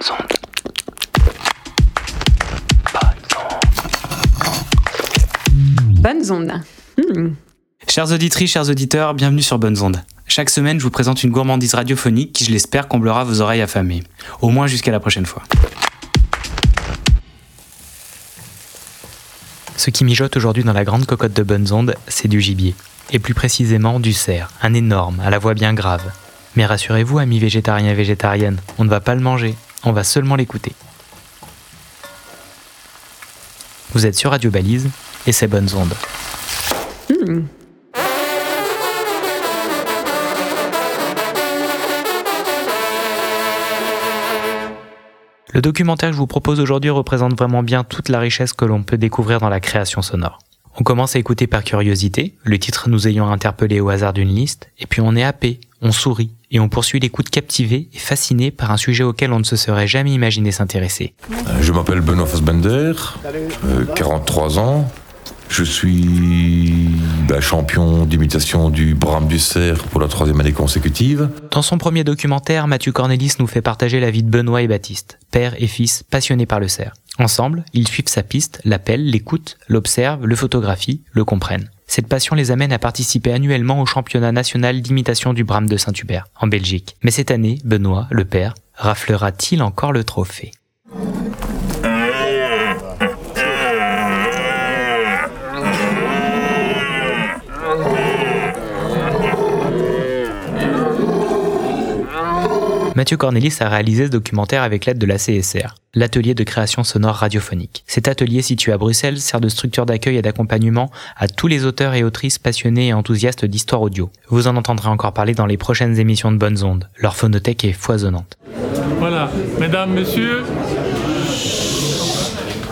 Bonnes ondes. Bonnes ondes. Hmm. Chers auditrices, chers auditeurs, bienvenue sur Bonnes Ondes. Chaque semaine, je vous présente une gourmandise radiophonique qui, je l'espère, comblera vos oreilles affamées. Au moins jusqu'à la prochaine fois. Ce qui mijote aujourd'hui dans la grande cocotte de Bonnes Ondes, c'est du gibier. Et plus précisément du cerf, un énorme, à la voix bien grave. Mais rassurez-vous, amis végétariens et végétariennes, on ne va pas le manger, on va seulement l'écouter. Vous êtes sur Radio Balise, et c'est Bonnes Ondes. Hmm. Le documentaire que je vous propose aujourd'hui représente vraiment bien toute la richesse que l'on peut découvrir dans la création sonore. On commence à écouter par curiosité, le titre nous ayant interpellé au hasard d'une liste, et puis on est happé, on sourit, et on poursuit l'écoute captivé et fasciné par un sujet auquel on ne se serait jamais imaginé s'intéresser. Euh, Je m'appelle Benoît Fassbender, euh, 43 ans. Je suis bah, champion d'imitation du Brame du Cerf pour la troisième année consécutive. Dans son premier documentaire, Mathieu Cornelis nous fait partager la vie de Benoît et Baptiste, père et fils passionnés par le cerf. Ensemble, ils suivent sa piste, l'appellent, l'écoutent, l'observent, le photographient, le comprennent. Cette passion les amène à participer annuellement au championnat national d'imitation du Brame de Saint-Hubert, en Belgique. Mais cette année, Benoît, le père, raflera-t-il encore le trophée? Mathieu Cornelis a réalisé ce documentaire avec l'aide de la CSR, l'atelier de création sonore radiophonique. Cet atelier situé à Bruxelles sert de structure d'accueil et d'accompagnement à tous les auteurs et autrices passionnés et enthousiastes d'histoire audio. Vous en entendrez encore parler dans les prochaines émissions de Bonnes Ondes. Leur phonothèque est foisonnante. Voilà, mesdames, messieurs.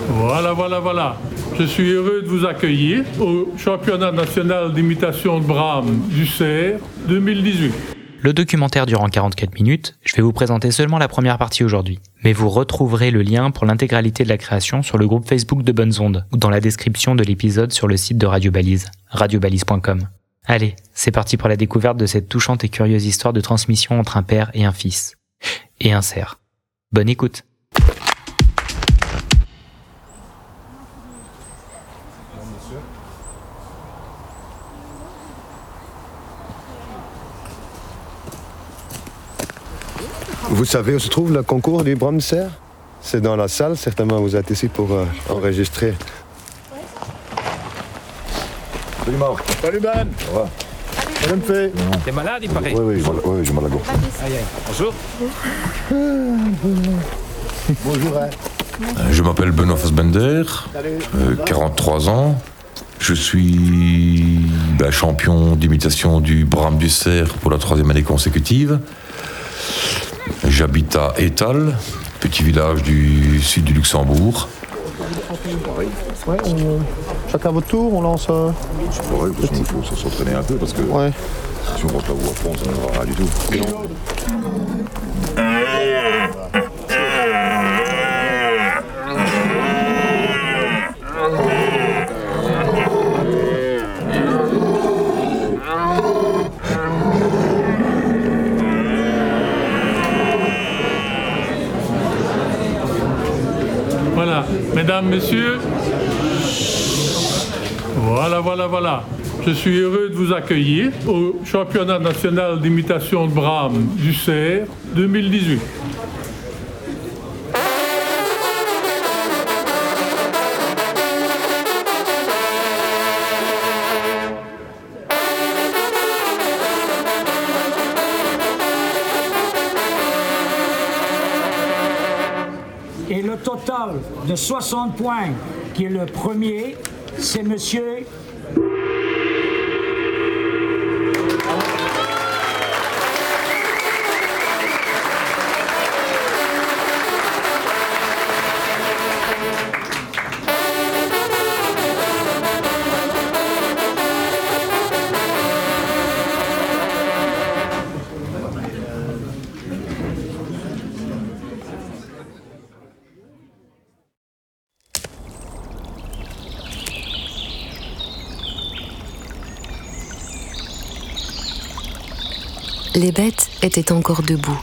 Voilà, voilà, voilà. Je suis heureux de vous accueillir au championnat national d'imitation de Brahms du Cerf 2018. Le documentaire durant 44 minutes, je vais vous présenter seulement la première partie aujourd'hui. Mais vous retrouverez le lien pour l'intégralité de la création sur le groupe Facebook de Bonnes Ondes ou dans la description de l'épisode sur le site de Radio Balise, radiobalise.com. Allez, c'est parti pour la découverte de cette touchante et curieuse histoire de transmission entre un père et un fils. Et un cerf. Bonne écoute. Vous savez où se trouve le concours du Brahms Cerf C'est dans la salle, certainement vous êtes ici pour euh, enregistrer. Salut Marc. Salut Ben Ça va? Salut fait. T'es malade, il paraît Oui, oui, j'ai mal- oui, j'ai mal à la gorge. Aïe, aïe. Bonjour. Bonjour. hein. Euh, Je m'appelle Benoît Fassbender, euh, 43 ans. Je suis bah, champion d'imitation du Brame du Cerf pour la troisième année consécutive. J'habite à Étal, petit village du sud du Luxembourg. Ouais, on- chacun votre tour, on lance. euh, Ouais, parce qu'il faut s'entraîner un peu parce que Ouais. si on rentre la voix à fond, ça ne va rien du tout. Mesdames, messieurs. Voilà, voilà, voilà. Je suis heureux de vous accueillir au championnat national d'imitation de Brahms du Cerf 2018. De 60 points, qui est le premier, c'est monsieur Les bêtes étaient encore debout.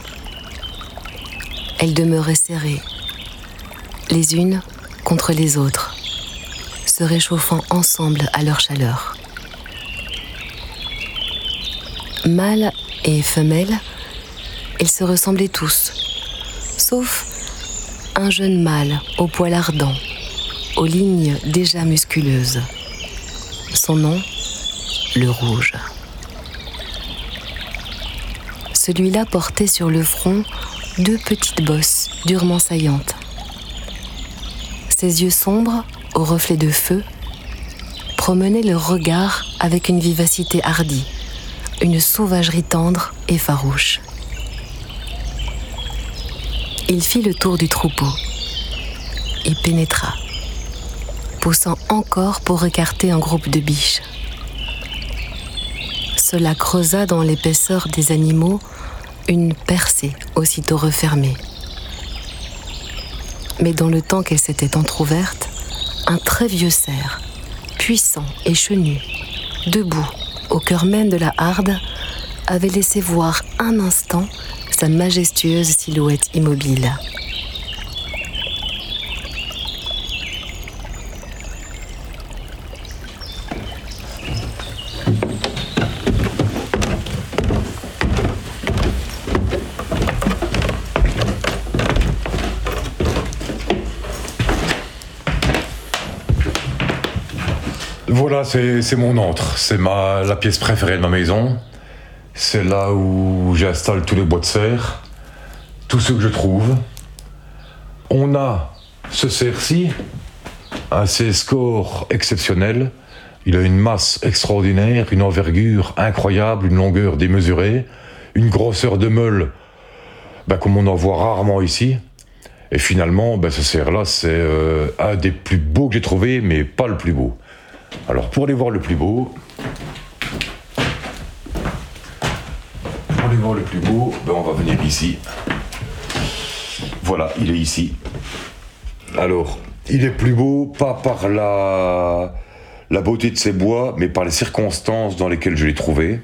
elles demeuraient serrées, les unes contre les autres, se réchauffant ensemble à leur chaleur. Mâles et femelles, ils se ressemblaient tous, sauf un jeune mâle au poil ardent, aux lignes déjà musculeuses. Son nom, le rouge. Celui-là portait sur le front deux petites bosses durement saillantes. Ses yeux sombres, aux reflets de feu, promenaient le regard avec une vivacité hardie, une sauvagerie tendre et farouche. Il fit le tour du troupeau et pénétra, poussant encore pour écarter un groupe de biches. Cela creusa dans l'épaisseur des animaux une percée aussitôt refermée. Mais dans le temps qu'elle s'était entr'ouverte, un très vieux cerf, puissant et chenu, debout au cœur même de la harde, avait laissé voir un instant sa majestueuse silhouette immobile. Voilà, c'est mon antre. C'est la pièce préférée de ma maison. C'est là où j'installe tous les bois de serre, tous ceux que je trouve. On a ce cerf-ci, un score exceptionnel. Il a une masse extraordinaire, une envergure incroyable, une longueur démesurée, une grosseur de meule ben, comme on en voit rarement ici. Et finalement, ben, ce cerf-là, c'est euh, un des plus beaux que j'ai trouvé, mais pas le plus beau. Alors pour aller voir le plus beau, pour aller voir le plus beau, ben, on va venir ici. Voilà, il est ici. Alors, il est plus beau pas par la, la beauté de ses bois, mais par les circonstances dans lesquelles je l'ai trouvé.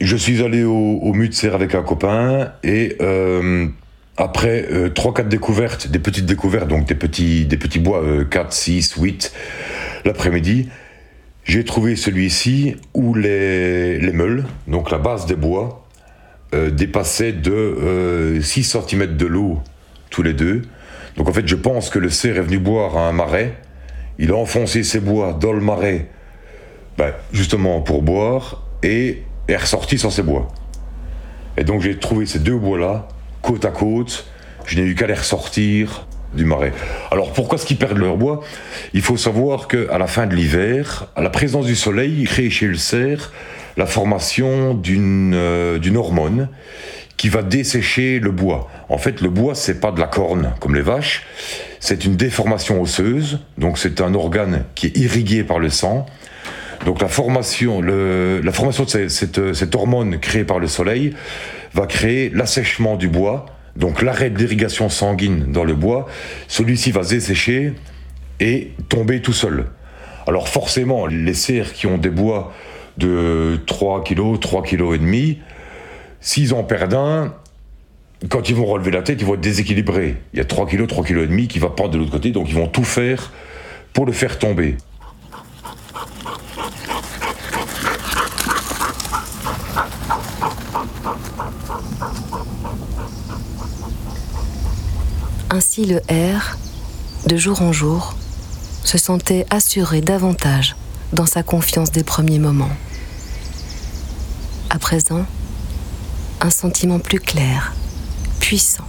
Je suis allé au, au serre avec un copain et euh, après euh, 3-4 découvertes, des petites découvertes, donc des petits, des petits bois, 4, 6, 8, l'après-midi, j'ai trouvé celui-ci où les, les, meules, donc la base des bois, euh, dépassaient de 6 euh, cm de l'eau tous les deux. Donc en fait, je pense que le cerf est venu boire à un marais. Il a enfoncé ses bois dans le marais, ben, justement pour boire, et est ressorti sans ses bois. Et donc j'ai trouvé ces deux bois-là, côte à côte. Je n'ai eu qu'à les ressortir du marais. Alors pourquoi est-ce qu'ils perdent leur bois? Il faut savoir qu'à la fin de l'hiver, à la présence du soleil, crée chez le cerf la formation d'une euh, d'une hormone qui va dessécher le bois. En fait, le bois, c'est pas de la corne comme les vaches, c'est une déformation osseuse, donc c'est un organe qui est irrigué par le sang. Donc la formation, la formation de cette, cette hormone créée par le soleil va créer l'assèchement du bois, donc l'arrêt d'irrigation sanguine dans le bois, celui-ci va dessécher et tomber tout seul. Alors forcément, les cerfs qui ont des bois de 3 kg, 3 kg et demi, s'ils en perdent un, quand ils vont relever la tête, ils vont être déséquilibrés. Il y a 3 kg, 3 kg et demi qui va prendre de l'autre côté, donc ils vont tout faire pour le faire tomber. Ainsi le R, de jour en jour, se sentait assuré davantage dans sa confiance des premiers moments. À présent, un sentiment plus clair, puissant,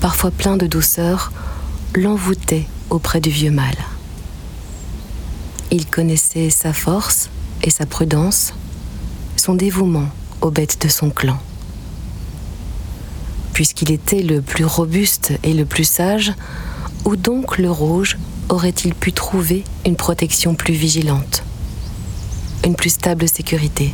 parfois plein de douceur, l'envoûtait auprès du vieux mâle. Il connaissait sa force et sa prudence, son dévouement aux bêtes de son clan puisqu'il était le plus robuste et le plus sage, où donc le rouge aurait-il pu trouver une protection plus vigilante, une plus stable sécurité?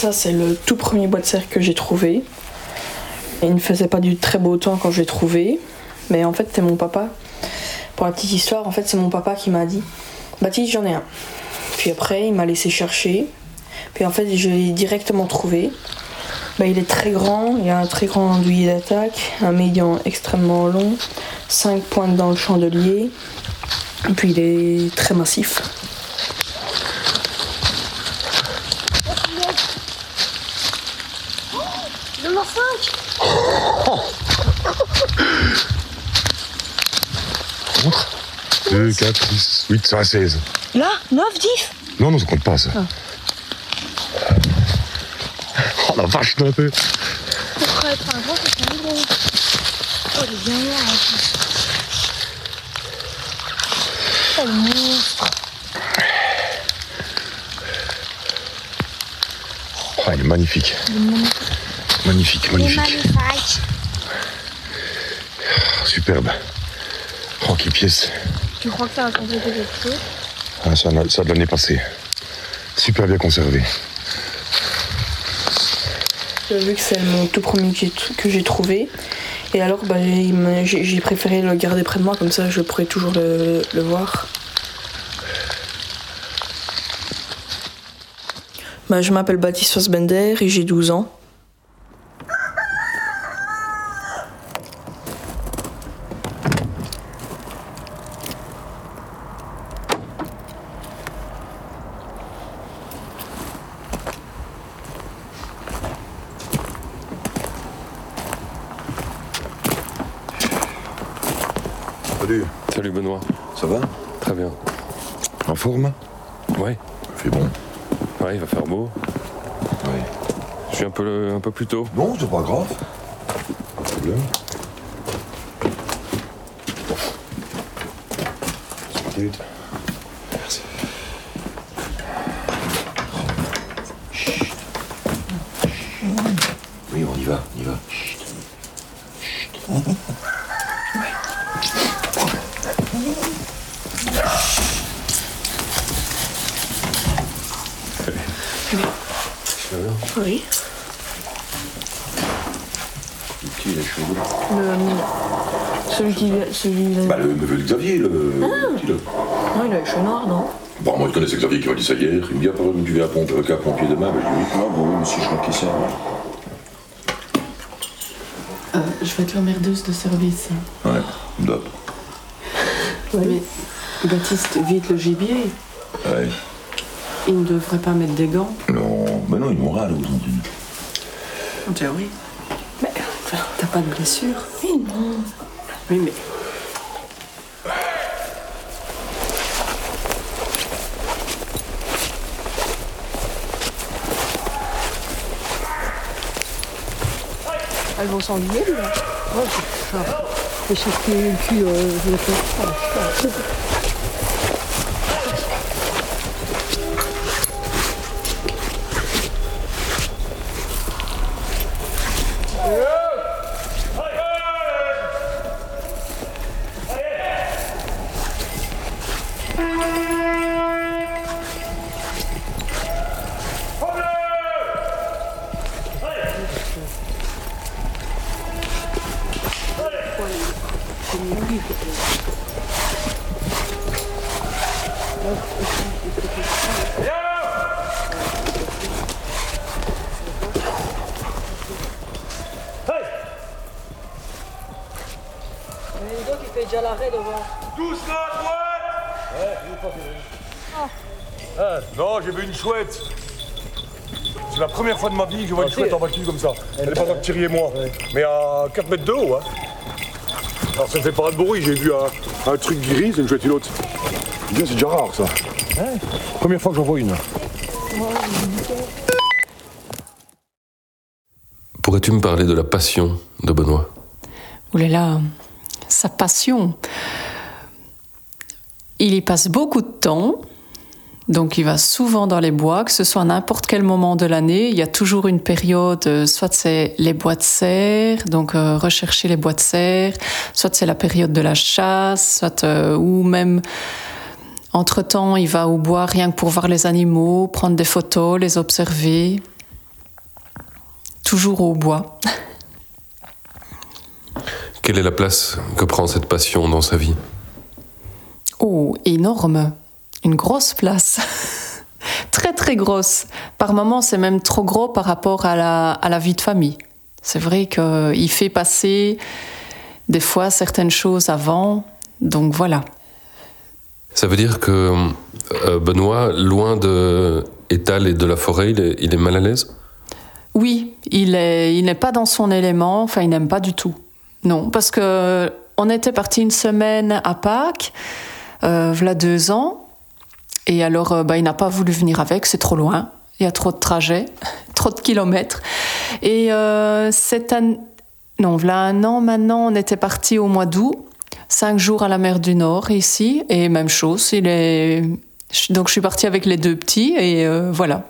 Ça c'est le tout premier bois de serre que j'ai trouvé. Il ne faisait pas du très beau temps quand je l'ai trouvé. Mais en fait, c'est mon papa. Pour la petite histoire, en fait, c'est mon papa qui m'a dit Baptiste, j'en ai un. Puis après, il m'a laissé chercher. Puis en fait, je l'ai directement trouvé. Bah, il est très grand, il a un très grand douillet d'attaque, un médian extrêmement long, 5 pointes dans le chandelier. Et puis il est très massif. 2, 4, 6, 8, ça va 16. Là 9, 10 Non, non, ça compte pas ça. Ah. Oh la vache, non, peu. Pourquoi être un gros, c'est un gros Oh, il est bien noir en plus. Oh, le monstre Oh, il est magnifique. Il est magnifique. Magnifique, Il est magnifique. magnifique. Oh, superbe. Oh, quelle pièce. Tu crois que ça va compléter quelque chose Ah, ça, ça de l'année passée. Super bien conservé. Vu que c'est mon tout premier que j'ai- que j'ai trouvé. Et alors, bah, j'ai j'ai préféré le garder près de moi, comme ça je pourrais toujours le, le voir. Bah, je m'appelle Baptiste Fassbender et j'ai 12 ans. Salut. Salut Benoît. Ça va Très bien. En forme Ouais. Il fait bon. Ouais, il va faire beau. Oui. Je suis un peu, un peu plus tôt. Non, c'est pas grave. Pas de problème. Minute. Merci. Chut. Oui, on y va, on y va. Chut. Chut. Oui. Qui est les cheveux Le, celui qui. Bah, le neveu de Xavier, le. Ah. petit, là. Non, il a les cheveux noirs, non Bon, moi, je connaissais Xavier qui m'a dit ça hier. Il me dit, ah, pardon, tu viens à pompe, à pompier demain Ben, je lui dis, oui. Ah, bon, oui, mais si je crois qu'il sert. Euh, je vais être l'emmerdeuse de service. Ouais, top. Mais Baptiste, vite le gibier. Ouais. Il ne devrait pas mettre des gants. Non, mais non, ils m'ont râle aujourd'hui. En théorie. Mais t'as pas de blessure Oui, non. Oui, mais. Vont s'ennuyer, là. Ouais, c'est ça. Mais c'est ce qui est le Mais les autres, il fait déjà l'arrêt devant. Doucement à droite Ah, Non, j'ai vu une chouette. C'est la première fois de ma vie que je vois une chouette en voiture comme ça. Elle n'est pas dans Thierry et moi, mais à 4 mètres de haut. Hein. Alors ça ne fait pas de bruit, j'ai vu un, un truc gris, c'est une chouette pilote. Bien, c'est déjà rare ça. Première fois que j'en vois une. Pourrais-tu me parler de la passion de Benoît? Ouh là là, sa passion. Il y passe beaucoup de temps. Donc il va souvent dans les bois, que ce soit à n'importe quel moment de l'année. Il y a toujours une période, euh, soit c'est les bois de serre, donc euh, rechercher les bois de serre, soit c'est la période de la chasse, soit euh, ou même Entre-temps, il va au bois rien que pour voir les animaux, prendre des photos, les observer. Toujours au bois. Quelle est la place que prend cette passion dans sa vie? Oh, énorme. Une grosse place. très très grosse. Par moments, c'est même trop gros par rapport à la, à la vie de famille. C'est vrai qu'il fait passer des fois certaines choses avant. Donc voilà. Ça veut dire que euh, Benoît, loin de Étal et de la forêt, il est, il est mal à l'aise? Oui, il n'est il pas dans son élément, enfin il n'aime pas du tout. Non, parce que on était parti une semaine à Pâques, euh, voilà deux ans, et alors euh, bah, il n'a pas voulu venir avec, c'est trop loin, il y a trop de trajets, trop de kilomètres. Et euh, cette année, non, voilà un an maintenant, on était parti au mois d'août, cinq jours à la mer du Nord ici, et même chose, il est donc je suis partie avec les deux petits et euh, voilà.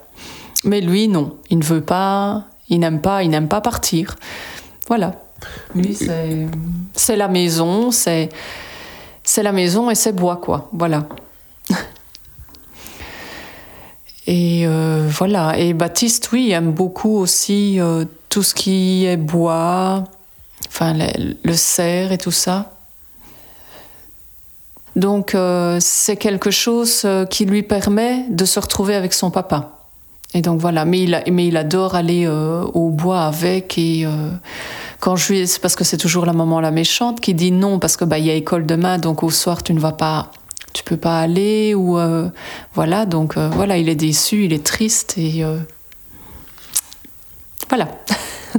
Mais lui non, il ne veut pas, il n'aime pas, il n'aime pas partir. Voilà. Lui c'est c'est la maison, c'est c'est la maison et c'est bois quoi. Voilà. Et euh, voilà. Et Baptiste, oui, aime beaucoup aussi euh, tout ce qui est bois, enfin le, cerf et tout ça. Donc euh, c'est quelque chose qui lui permet de se retrouver avec son papa. Et donc voilà, mais il, adore aller au bois avec et quand je lui, c'est parce que c'est toujours la maman la méchante qui dit non parce que bah il y a école demain donc au soir tu ne vas pas, tu peux pas aller ou euh, voilà donc euh, voilà il est déçu, il est triste et euh, voilà.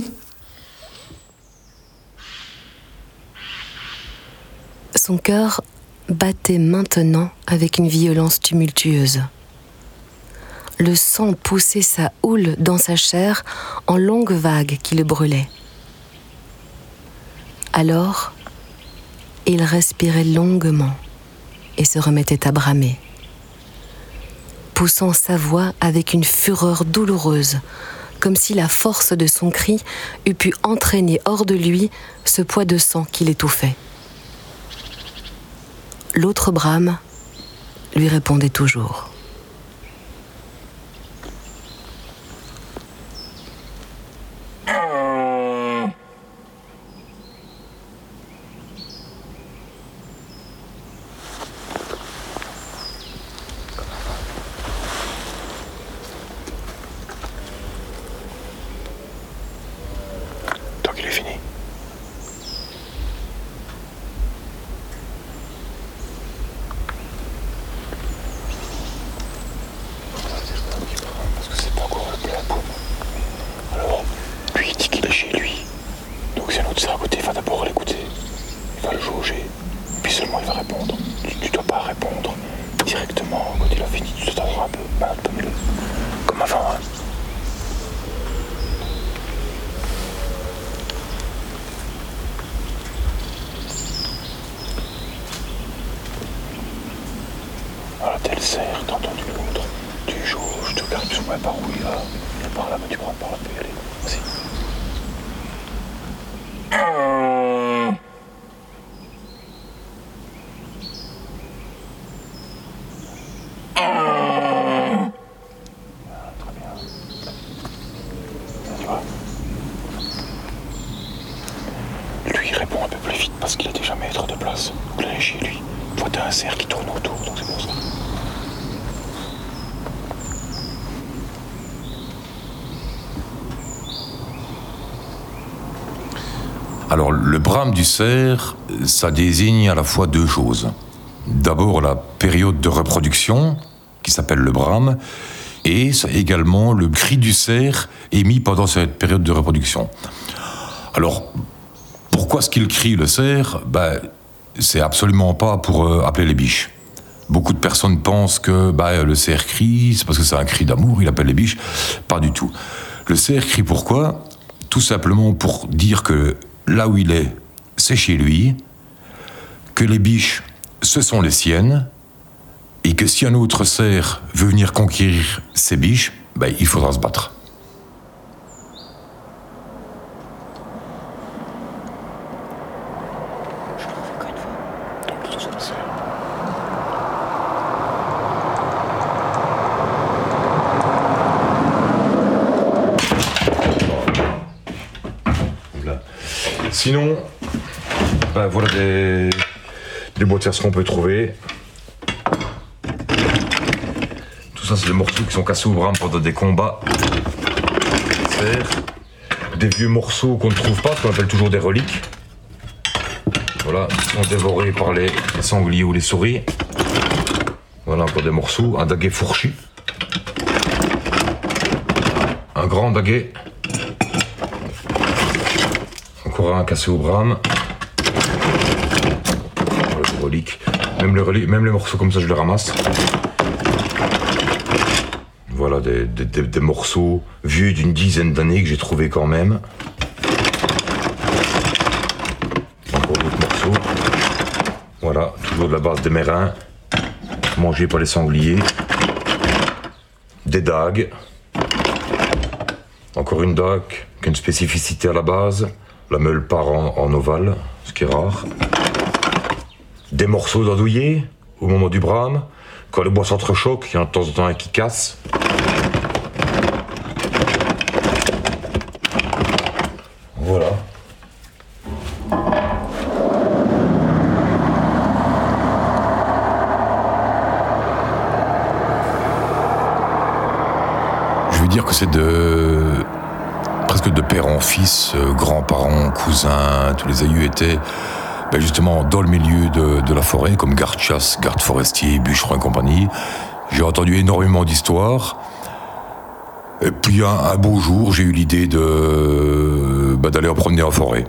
Son cœur battait maintenant avec une violence tumultueuse. Le sang poussait sa houle dans sa chair en longues vagues qui le brûlaient. Alors, il respirait longuement et se remettait à bramer, poussant sa voix avec une fureur douloureuse, comme si la force de son cri eût pu entraîner hors de lui ce poids de sang qui l'étouffait. L'autre brame lui répondait toujours. Tant qu'il est fini. Parce que c'est pas encore le plat pour Alors, lui il dit qu'il est chez lui. Donc si un autre sert à côté, il va d'abord l'écouter. Il va le jauger. Puis seulement il va répondre. Tu, tu dois pas répondre directement quand il a fini. Tu dois t'attendre un peu, un peu mieux. Comme avant. hein. Voilà, tel cerf, t'as entendu l'autre. Tu jauges, tu regardes plus ou moins par où il va. Il est par là, mais tu prends par là. Vas-y. Voilà, très bien. Tu vois Lui, il répond un peu plus vite parce qu'il est déjà maître de place. Donc là, il est chez lui. Toi, t'as un cerf qui tourne autour, donc c'est pour ça. Alors, du cerf, ça désigne à la fois deux choses. D'abord, la période de reproduction, qui s'appelle le brame, et également le cri du cerf émis pendant cette période de reproduction. Alors, pourquoi est-ce qu'il crie le cerf? Ben, C'est absolument pas pour euh, appeler les biches. Beaucoup de personnes pensent que ben, le cerf crie, c'est parce que c'est un cri d'amour, il appelle les biches. Pas du tout. Le cerf crie pourquoi? Tout simplement pour dire que là où il est, c'est chez lui, que les biches, ce sont les siennes, et que si un autre cerf veut venir conquérir ces biches, ben, il faudra se battre. Sinon, ben, voilà des, de qu'on peut trouver. Tout ça, c'est des morceaux qui sont cassés au bras pendant des combats. Des vieux morceaux qu'on ne trouve pas, ce qu'on appelle toujours des reliques. Voilà, qui sont dévorés par les, les sangliers ou les souris. Voilà encore des morceaux, un daguet fourchi. Un grand daguet. Encore un cassé au brame. Voilà, des reliques. Même les, morceaux comme ça, je les ramasse. Voilà, des, morceaux vieux d'une dizaine d'années que j'ai trouvé quand même. Encore d'autres morceaux. Voilà, toujours de la base des mérins. Mangés par les sangliers. Des dagues. Encore une dague qui une spécificité à la base. La meule part en ovale, ce qui est rare. Des morceaux d'andouillé au moment du brame. Quand le bois s'entrechoque, il y a de temps en temps un qui casse. Voilà. Je veux dire que c'est de presque de père en fils, euh, grands-parents, cousins, tous les aïeux étaient ben, justement dans le milieu de, la forêt, comme garde-chasse, garde forestier, bûcheron et compagnie. J'ai entendu énormément d'histoires. Et puis un, un beau jour, j'ai eu l'idée de ben, d'aller en promener en forêt.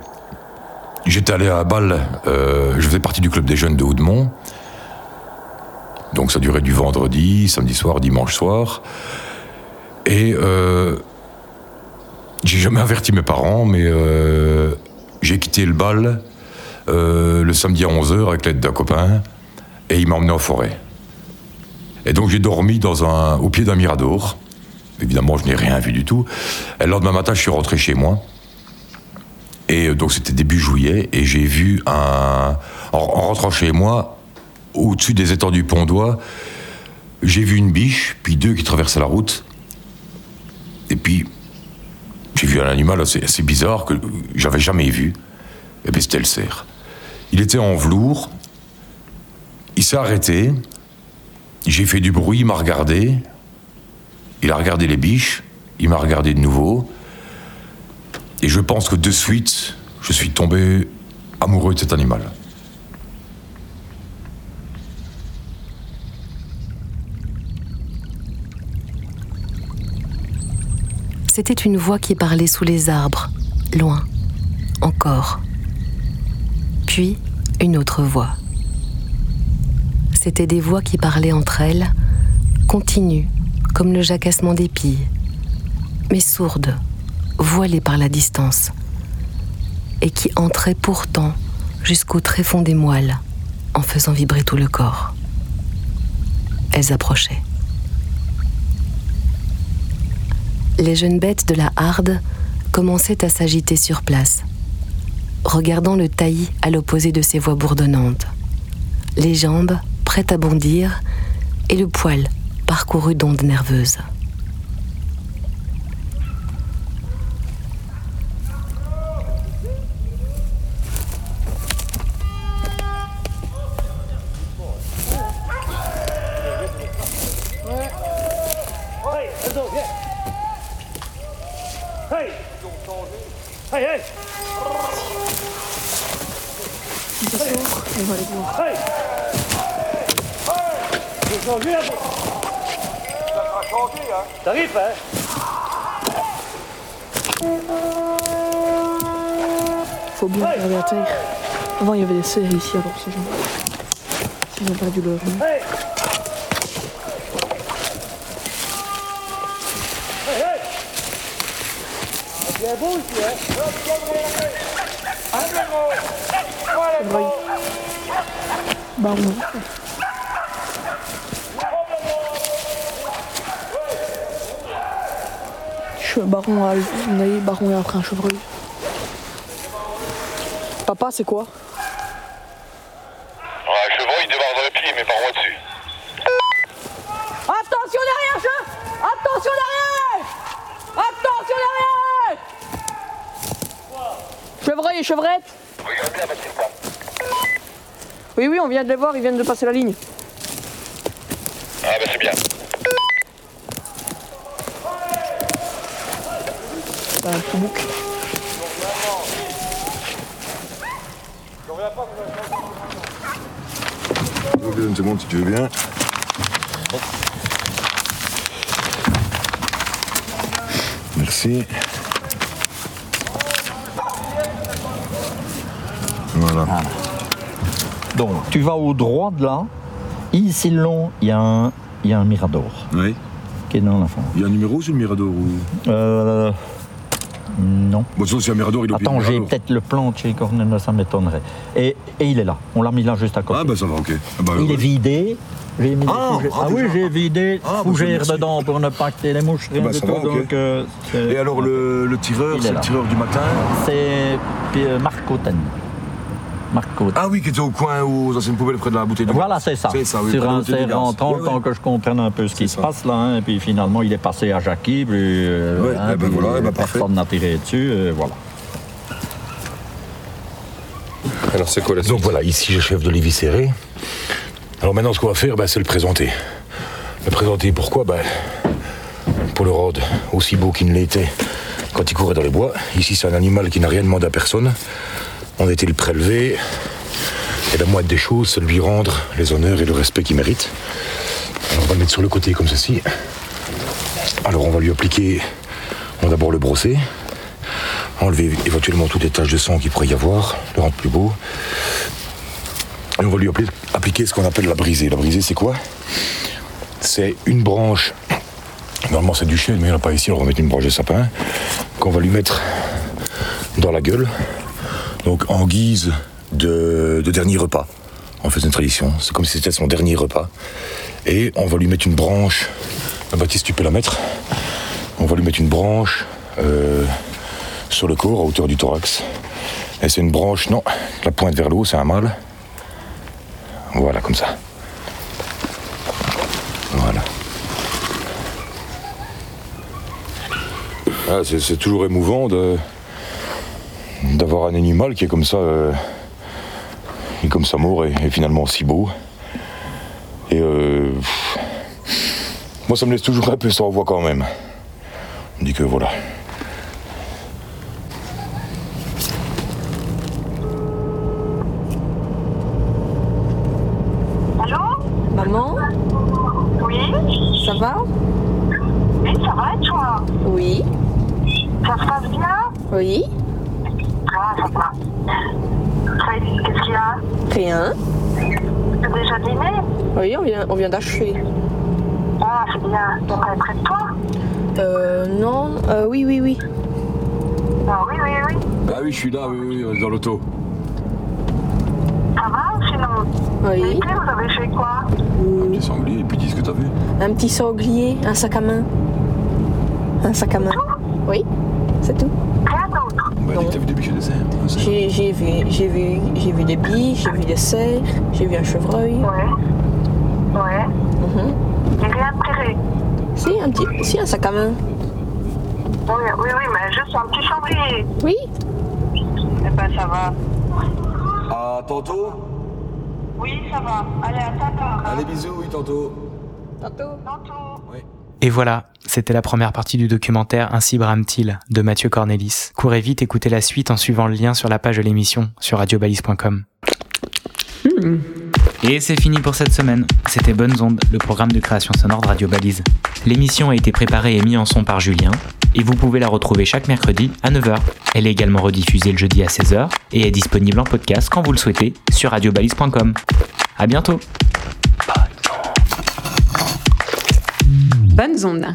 J'étais allé à Bâle, euh, je faisais partie du club des jeunes de Haudemont. Donc ça durait du vendredi, samedi soir, dimanche soir. Et euh, j'ai jamais averti mes parents, mais euh, j'ai quitté le bal euh, le samedi à 11h avec l'aide d'un copain, et il m'a emmené en forêt. Et donc j'ai dormi au pied d'un mirador. Évidemment, je n'ai rien vu du tout. Et le lendemain matin, je suis rentré chez moi. Et euh, donc c'était début juillet, et j'ai vu un. En, en rentrant chez moi, au-dessus des étangs du Pont d'Oie, j'ai vu une biche, puis deux qui traversaient la route. Et puis, j'ai vu un animal assez, assez bizarre que j'avais jamais vu. Et puis c'était le cerf. Il était en velours. Il s'est arrêté. J'ai fait du bruit, il m'a regardé. Il a regardé les biches. Il m'a regardé de nouveau. Et je pense que de suite, je suis tombé amoureux de cet animal. C'était une voix qui parlait sous les arbres, loin, encore. Puis une autre voix. C'étaient des voix qui parlaient entre elles, continues, comme le jacassement des pilles, mais sourdes, voilées par la distance, et qui entraient pourtant jusqu'au tréfond des moelles, en faisant vibrer tout le corps. Elles approchaient. Les jeunes bêtes de la harde commençaient à s'agiter sur place, regardant le taillis à l'opposé de ses voix bourdonnantes. Les jambes prêtes à bondir et le poil parcouru d'ondes nerveuses. Hey. Hey, hey. Hey. Hey. Enzo, viens. Ça sera chanté, hein. T'arrives, hein. Faut bien regarder à terre. Avant, il y avait des cerfs ici, alors ces gens. Ils ont perdu leur. Hey. Hey, Hein. C'est vrai. Baron. Je à baron et après un chevreuil. Papa, c'est quoi Un chevreuil démarre dans le pied, mais par moi dessus. Attention derrière, chef Attention et chevrettes Oui, oui, on vient de les voir, ils viennent de passer la ligne. Ah bah c'est bien. Un petit bouc. Une seconde si tu veux bien. Merci. Voilà. Donc, tu vas au droit de là. Ici, le long, il y, a un- il y a un mirador. Oui. Qui est dans la fond. Il y a un numéro sur le Mirador ou... Euh. Non. Bon, sauf si un Mirador, il est Attends, j'ai peut-être le plan de chez Cornel, ça m'étonnerait. Et, et il est là. On l'a mis là juste à côté. Ah bah ça va, ok. Ah bah, il ouais. est vidé. J'ai mis des Ah, ah, ah oui, j'ai vidé Ah, bah, fougères dedans pour ne pas que les mouches rien du ça tout. va, ok. donc, euh, c'est- Et alors le, le tireur, c'est le tireur du matin? C'est euh, Marc Cotten. Marc. Ah oui, qui était au coin aux anciennes poubelles près de la bouteille de Voilà, c'est ça. C'est ça, oui. Sur un serre temps ouais. que je comprenne un peu ce qui se passe là. hein, et puis finalement, il est passé à Jackie. Puis, euh, Ouais, eh ben puis, voilà, eh ben parfait. personne n'a tiré dessus. euh, voilà. Alors c'est quoi la Donc voilà, ici j'ai le chef de Lévis Serré. Alors maintenant ce qu'on va faire, bah, c'est le présenter. Le présenter pourquoi? Bah, Pour le rôde, aussi beau qu'il ne l'était quand il courait dans les bois. Ici c'est un animal qui n'a rien demandé à personne. On été le prélever. Et la moindre des choses, c'est lui rendre les honneurs et le respect qu'il mérite. Alors on va le mettre sur le côté comme ceci. Alors on va lui appliquer, on va d'abord le brosser, enlever éventuellement toutes les taches de sang qu'il pourrait y avoir, le rendre plus beau. Et on va lui appli- appliquer ce qu'on appelle la brisée. La brisée, c'est quoi? C'est une branche. Normalement, c'est du chêne, mais il n'y a pas ici. On va mettre une branche de sapin qu'on va lui mettre dans la gueule. Donc, en guise de, de dernier repas. En fait, une tradition. C'est comme si c'était son dernier repas. Et on va lui mettre une branche. Ah, Baptiste, tu peux la mettre. On va lui mettre une branche euh, sur le corps, à hauteur du thorax. Et c'est une branche, non, la pointe vers le haut, c'est un mâle. Voilà, comme ça. Voilà. Ah, c'est toujours émouvant de, d'avoir un animal qui est comme ça, euh, est comme ça mort et, et finalement si beau. Et euh, moi, ça me laisse toujours un peu sans voix quand même. On dit que voilà. Maman Oui Ça va Oui, ça va et toi Oui. Ça se passe bien Oui. Ah, ça va. Fred, Qu'est-ce qu'il y a Rien. Tu as déjà dîné Oui, on vient, on vient d'achever. Ah, c'est bien. Donc, elle est près de toi Euh, non. Euh, oui, oui, oui. Ah, oui, oui, oui. Ah oui, je suis là, oui, oui, dans l'auto. Ça va sinon Oui. L'été, vous avez fait quoi Un petit sanglier, et puis dis ce que t'as vu. Un petit sanglier, un sac à main. Un sac à main. Oui, c'est tout. Rien d'autre Bah, dis que t'as vu des biches de cerf. J'ai j'ai vu, j'ai vu, j'ai vu des biches, j'ai vu des cerfs, j'ai vu un chevreuil. Ouais. Ouais. Mhm. Et rien de tiré Si, un petit, si, un sac à main. Oui, oui, oui, mais juste un petit sanglier. Oui. Ben, ça va. Ah, tantôt Oui, ça va. Allez, à tantôt. Allez, bisous, oui, tantôt. Tantôt. Tantôt. Et voilà, c'était la première partie du documentaire Ainsi brame-t-il de Mathieu Cornelis. Courez vite écoutez la suite en suivant le lien sur la page de l'émission sur radiobalise.com. Et c'est fini pour cette semaine. C'était Bonnes Ondes, le programme de création sonore de Radio Balise. L'émission a été préparée et mise en son par Julien, et vous pouvez la retrouver chaque mercredi à 9h. Elle est également rediffusée le jeudi à 16h et est disponible en podcast quand vous le souhaitez sur radiobalise.com. À bientôt Bonnes ondes.